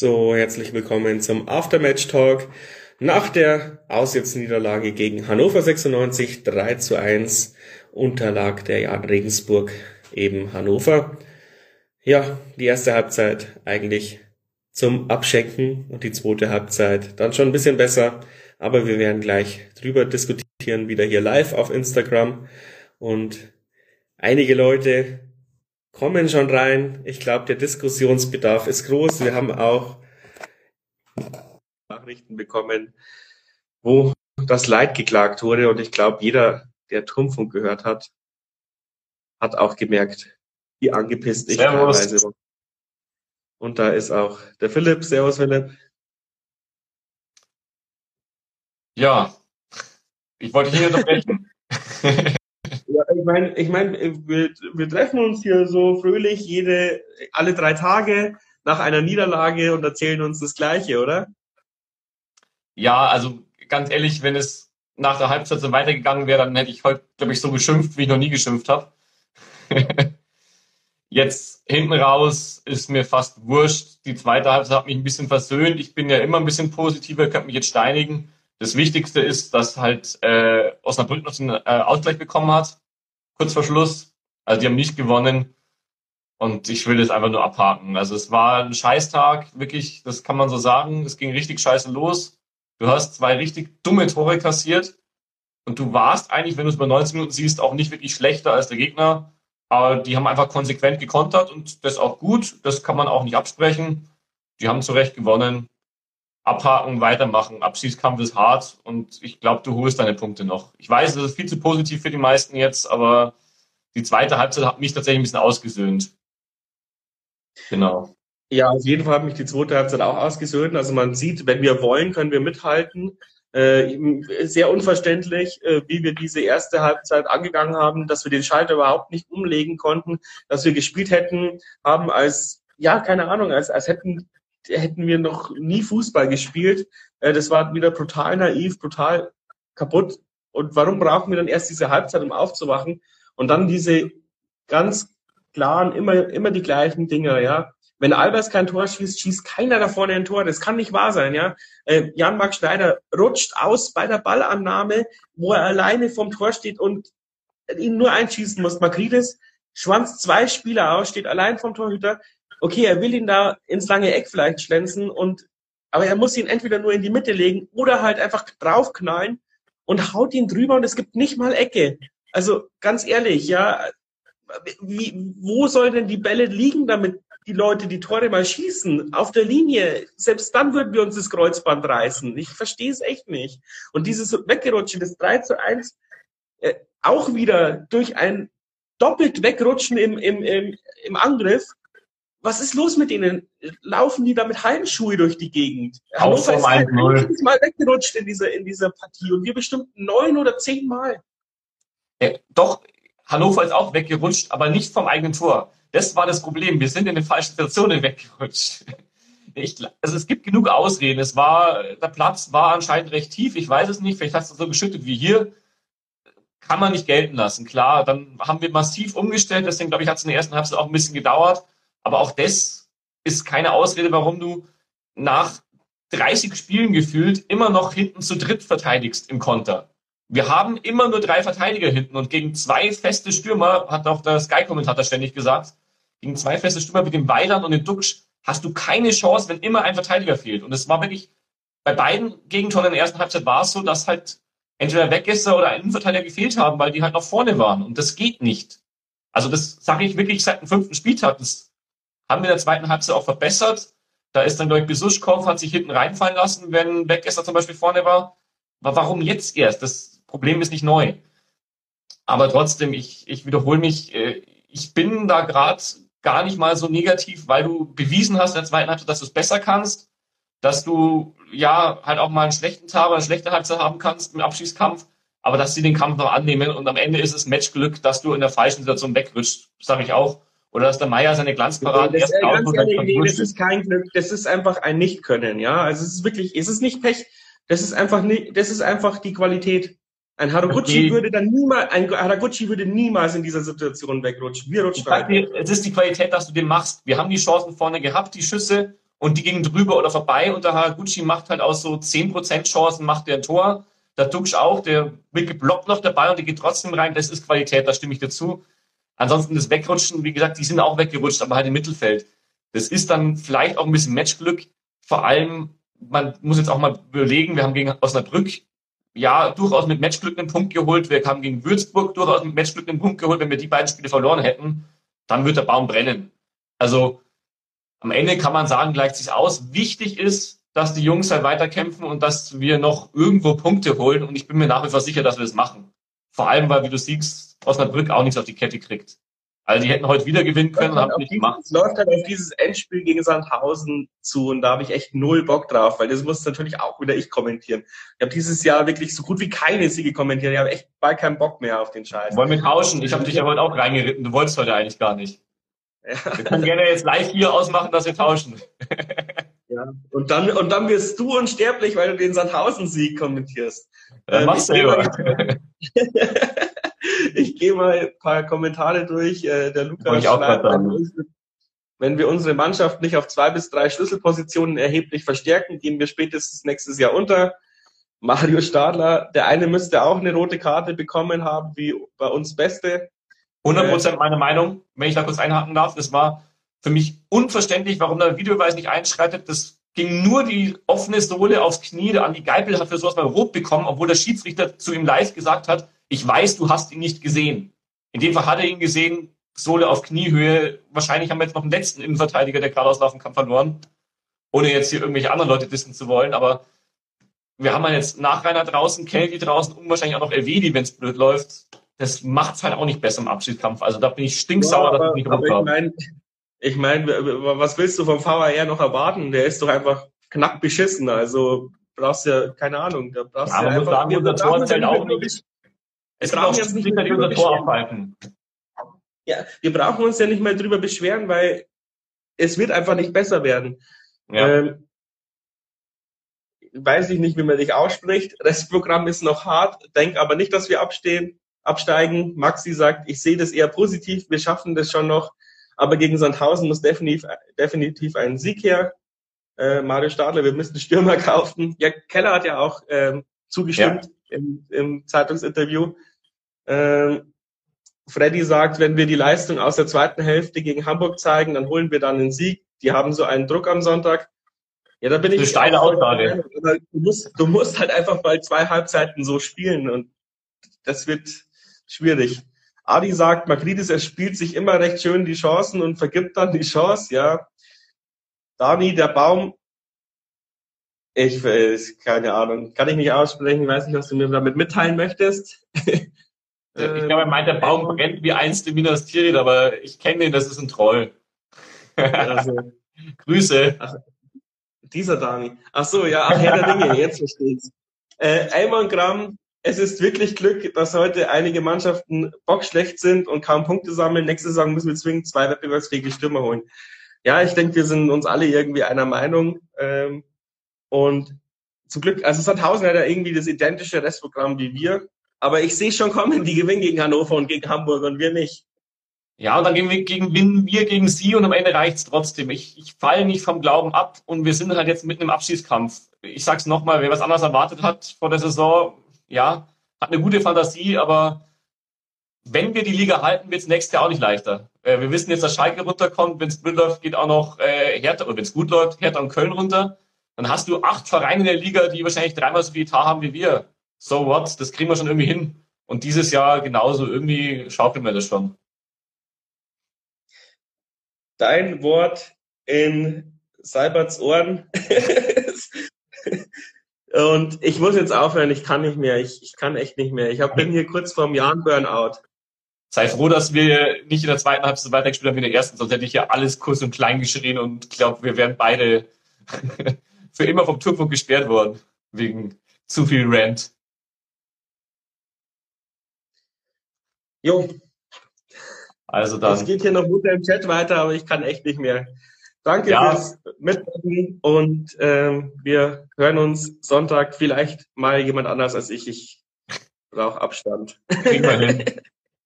So, herzlich willkommen zum Aftermatch Talk nach der Auswärtsniederlage gegen Hannover 96 3 zu 1 unterlag der Jan Regensburg eben Hannover. Ja, die erste Halbzeit eigentlich zum Abschenken und die zweite Halbzeit dann schon ein bisschen besser, aber wir werden gleich drüber diskutieren, wieder hier live auf Instagram und einige Leute kommen schon rein. Ich glaube, der Diskussionsbedarf ist groß. Wir haben auch Nachrichten bekommen, wo das Leid geklagt wurde. Und ich glaube, jeder, der Turmfunk gehört hat, hat auch gemerkt, wie angepisst ich teilweise war. Und da ist auch der Philipp. Servus, Philipp. Ja, ich wollte hier unterbrechen. Ja, ich meine, ich mein, wir, wir treffen uns hier so fröhlich jede, alle drei Tage nach einer Niederlage und erzählen uns das Gleiche, oder? Ja, also ganz ehrlich, wenn es nach der Halbzeit so weitergegangen wäre, dann hätte ich heute, glaube ich, so geschimpft, wie ich noch nie geschimpft habe. Jetzt hinten raus ist mir fast wurscht. Die zweite Halbzeit hat mich ein bisschen versöhnt. Ich bin ja immer ein bisschen positiver, kann mich jetzt steinigen. Das Wichtigste ist, dass halt äh, Osnabrück noch den äh, Ausgleich bekommen hat, kurz vor Schluss. Also die haben nicht gewonnen und ich will das einfach nur abhaken. Also es war ein Scheißtag, wirklich, das kann man so sagen. Es ging richtig scheiße los. Du hast zwei richtig dumme Tore kassiert und du warst eigentlich, wenn du es bei 19 Minuten siehst, auch nicht wirklich schlechter als der Gegner. Aber die haben einfach konsequent gekontert und das auch gut. Das kann man auch nicht absprechen. Die haben zu Recht gewonnen abhaken, weitermachen. Abschiedskampf ist hart und ich glaube, du holst deine Punkte noch. Ich weiß, das ist viel zu positiv für die meisten jetzt, aber die zweite Halbzeit hat mich tatsächlich ein bisschen ausgesöhnt. Genau. Ja, auf jeden Fall hat mich die zweite Halbzeit auch ausgesöhnt. Also man sieht, wenn wir wollen, können wir mithalten. Äh, sehr unverständlich, äh, wie wir diese erste Halbzeit angegangen haben, dass wir den Schalter überhaupt nicht umlegen konnten, dass wir gespielt hätten, haben als, ja, keine Ahnung, als, als hätten hätten wir noch nie Fußball gespielt. Äh, das war wieder brutal naiv, brutal kaputt. Und warum brauchen wir dann erst diese Halbzeit, um aufzuwachen? Und dann diese ganz klaren, immer, immer die gleichen Dinger, ja. Wenn Albers kein Tor schießt, schießt keiner da vorne ein Tor. Das kann nicht wahr sein, ja. Äh, Jan-Marc Schneider rutscht aus bei der Ballannahme, wo er alleine vom Tor steht und ihn nur einschießen muss. Makridis schwanzt zwei Spieler aus, steht allein vom Torhüter, okay, er will ihn da ins lange Eck vielleicht schlänzen und aber er muss ihn entweder nur in die Mitte legen oder halt einfach draufknallen und haut ihn drüber und es gibt nicht mal Ecke. Also ganz ehrlich, ja, wie, wo soll denn die Bälle liegen, damit die Leute die Tore mal schießen? Auf der Linie. Selbst dann würden wir uns das Kreuzband reißen. Ich verstehe es echt nicht. Und dieses Weggerutschen, das 3 zu 1, äh, auch wieder durch ein doppelt Wegrutschen im, im, im, im Angriff, was ist los mit ihnen? Laufen die da mit Heimschuhe durch die Gegend? Hannover ist halt jedes Mal weggerutscht in dieser, in dieser Partie und wir bestimmt neun oder zehn Mal. Ja, doch, Hannover ist auch weggerutscht, aber nicht vom eigenen Tor. Das war das Problem. Wir sind in den falschen Situationen weggerutscht. Ich, also es gibt genug Ausreden. Es war, der Platz war anscheinend recht tief. Ich weiß es nicht. Vielleicht hast du so geschüttet wie hier. Kann man nicht gelten lassen. Klar, dann haben wir massiv umgestellt. Deswegen, glaube ich, hat es in der ersten Halbzeit auch ein bisschen gedauert. Aber auch das ist keine Ausrede, warum du nach 30 Spielen gefühlt immer noch hinten zu dritt verteidigst im Konter. Wir haben immer nur drei Verteidiger hinten und gegen zwei feste Stürmer, hat auch der Sky-Kommentator ständig gesagt, gegen zwei feste Stürmer wie den Weiland und den Duxch hast du keine Chance, wenn immer ein Verteidiger fehlt. Und es war wirklich, bei beiden Gegentoren in der ersten Halbzeit war es so, dass halt entweder Weggesser oder ein Innenverteidiger gefehlt haben, weil die halt noch vorne waren. Und das geht nicht. Also das sage ich wirklich seit dem fünften Spieltag. Das haben wir in der zweiten Halbzeit auch verbessert. Da ist dann, glaube ich, Besuschkow hat sich hinten reinfallen lassen, wenn Weggester zum Beispiel vorne war. Aber warum jetzt erst? Das Problem ist nicht neu. Aber trotzdem, ich, ich wiederhole mich, äh, ich bin da gerade gar nicht mal so negativ, weil du bewiesen hast in der zweiten Halbzeit, dass du es besser kannst, dass du ja halt auch mal einen schlechten Tag oder eine schlechte Halbzeit haben kannst im Abschießkampf, aber dass sie den Kampf noch annehmen und am Ende ist es Matchglück, dass du in der falschen Situation wegrutscht, sage ich auch. Oder dass der Meier seine Glanzparade das, erst ganz ehrlich, nee, das ist kein Glück, das ist einfach ein Nicht-Können, ja. Also es ist wirklich, es ist nicht Pech, das ist einfach nicht, das ist einfach die Qualität. Ein Haraguchi okay. würde dann niemals, ein Haraguchi würde niemals in dieser Situation wegrutschen. Wir rutschen rein. Es ist die Qualität, dass du den machst. Wir haben die Chancen vorne gehabt, die Schüsse, und die gingen drüber oder vorbei und der Haraguchi macht halt aus so 10% Chancen, macht der ein Tor. Der Duxch auch, der blockt noch dabei und die geht trotzdem rein. Das ist Qualität, da stimme ich dazu. Ansonsten das Wegrutschen, wie gesagt, die sind auch weggerutscht, aber halt im Mittelfeld. Das ist dann vielleicht auch ein bisschen Matchglück. Vor allem, man muss jetzt auch mal überlegen, wir haben gegen Osnabrück ja durchaus mit Matchglück einen Punkt geholt. Wir haben gegen Würzburg durchaus mit Matchglück einen Punkt geholt. Wenn wir die beiden Spiele verloren hätten, dann wird der Baum brennen. Also am Ende kann man sagen, gleicht sich aus. Wichtig ist, dass die Jungs halt weiterkämpfen und dass wir noch irgendwo Punkte holen. Und ich bin mir nach wie vor sicher, dass wir das machen. Vor allem, weil, wie du siehst, Osnabrück auch nichts auf die Kette kriegt. Also die hätten heute wieder gewinnen können und haben nicht gemacht. Es läuft halt auf dieses Endspiel gegen Sandhausen zu und da habe ich echt null Bock drauf, weil das muss natürlich auch wieder ich kommentieren. Ich habe dieses Jahr wirklich so gut wie keine Siege kommentiert. Ich habe echt bald keinen Bock mehr auf den Scheiß. Wollen wir tauschen? Ich habe dich ja heute auch reingeritten. Du wolltest heute eigentlich gar nicht. Ja. Wir können gerne jetzt live hier ausmachen, dass wir tauschen. Ja. Und dann, und dann wirst du unsterblich, weil du den Sandhausen-Sieg kommentierst. Ja, ähm, machst du selber. ich gehe mal ein paar Kommentare durch. Äh, der Lukas schreibt, wenn wir unsere Mannschaft nicht auf zwei bis drei Schlüsselpositionen erheblich verstärken, gehen wir spätestens nächstes Jahr unter. Mario Stadler, der eine müsste auch eine rote Karte bekommen haben, wie bei uns Beste. 100 Prozent meine Meinung, wenn ich da kurz einhaken darf. Das war für mich unverständlich, warum der Videobeweis nicht einschreitet. Das ging nur die offene Sohle aufs Knie. Der Andi Geipel hat für sowas mal rot bekommen, obwohl der Schiedsrichter zu ihm live gesagt hat, ich weiß, du hast ihn nicht gesehen. In dem Fall hat er ihn gesehen, Sohle auf Kniehöhe. Wahrscheinlich haben wir jetzt noch einen letzten Innenverteidiger, der gerade auslaufen kann, verloren. Ohne jetzt hier irgendwelche anderen Leute dissen zu wollen, aber wir haben halt jetzt Nachreiner draußen, Kelly draußen und wahrscheinlich auch noch Elvedi, wenn es blöd läuft das macht es halt auch nicht besser im Abschiedskampf. Also da bin ich stinksauer, ja, dass ich nicht rumkomme. Ich meine, ich mein, was willst du vom VAR noch erwarten? Der ist doch einfach knapp beschissen. Also brauchst ja, keine Ahnung, da brauchst ja, ja einfach... Sagen, unser Tor zählt auch nicht. Es brauchen jetzt nicht mehr unser Tor abhalten. Ja, wir brauchen uns ja nicht mehr drüber beschweren, weil es wird einfach nicht besser werden. Ja. Ähm, weiß ich nicht, wie man dich ausspricht. Das Programm ist noch hart. Denk aber nicht, dass wir abstehen absteigen. Maxi sagt, ich sehe das eher positiv, wir schaffen das schon noch. Aber gegen Sandhausen muss definitiv, definitiv ein Sieg her. Äh, Mario Stadler, wir müssen Stürmer kaufen. Ja, Keller hat ja auch ähm, zugestimmt ja. Im, im Zeitungsinterview. Ähm, Freddy sagt, wenn wir die Leistung aus der zweiten Hälfte gegen Hamburg zeigen, dann holen wir dann einen Sieg. Die haben so einen Druck am Sonntag. Ja, da bin ich. Eine steile Aussage. Du musst, du musst halt einfach mal zwei Halbzeiten so spielen und das wird schwierig. Adi sagt, Makridis, er spielt sich immer recht schön die Chancen und vergibt dann die Chance, ja. Dani, der Baum, ich weiß, keine Ahnung, kann ich nicht aussprechen, weiß nicht, was du mir damit mitteilen möchtest. Ich glaube, er meint, der Baum brennt wie einst in Minas Tirith, aber ich kenne ihn, das ist ein Troll. Also, Grüße. Ach, dieser Dani. Ach so, ja, ach, Herr der Dinge, jetzt versteht's. Äh, Eamon Gramm, es ist wirklich Glück, dass heute einige Mannschaften bockschlecht sind und kaum Punkte sammeln. Nächste Saison müssen wir zwingend zwei wettbewerbsfähige Stürmer holen. Ja, ich denke, wir sind uns alle irgendwie einer Meinung. Ähm, und zum Glück, also Sandhausen hat ja irgendwie das identische Restprogramm wie wir. Aber ich sehe schon kommen, die gewinnen gegen Hannover und gegen Hamburg und wir nicht. Ja, und dann gewinnen wir gegen, sie und am Ende reicht's trotzdem. Ich, ich falle nicht vom Glauben ab und wir sind halt jetzt mitten im Abschießkampf. Ich sag's nochmal, wer was anderes erwartet hat vor der Saison, ja, hat eine gute Fantasie, aber wenn wir die Liga halten, wird es nächstes Jahr auch nicht leichter. Äh, wir wissen jetzt, dass Schalke runterkommt. Wenn es blöd läuft, geht auch noch äh, Hertha, oder wenn es gut läuft, Hertha und Köln runter. Dann hast du acht Vereine in der Liga, die wahrscheinlich dreimal so viel Etat haben wie wir. So what? Das kriegen wir schon irgendwie hin. Und dieses Jahr genauso. Irgendwie schaukeln wir das schon. Dein Wort in Seiberts Ohren. Und ich muss jetzt aufhören, ich kann nicht mehr, ich, ich kann echt nicht mehr. Ich hab, bin hier kurz vorm Jahren Burnout. Sei froh, dass wir nicht in der zweiten Halbzeit so weitergespielt haben wie in der ersten, sonst hätte ich ja alles kurz und klein geschrien und glaube, wir wären beide für immer vom Turmfunk gesperrt worden, wegen zu viel Rant. Jo. Also dann. Es geht hier noch gut im Chat weiter, aber ich kann echt nicht mehr. Danke ja. fürs Mitmachen und ähm, wir hören uns Sonntag vielleicht mal jemand anders als ich. Ich brauche Abstand. Kriegen wir hin.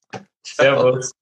Servus.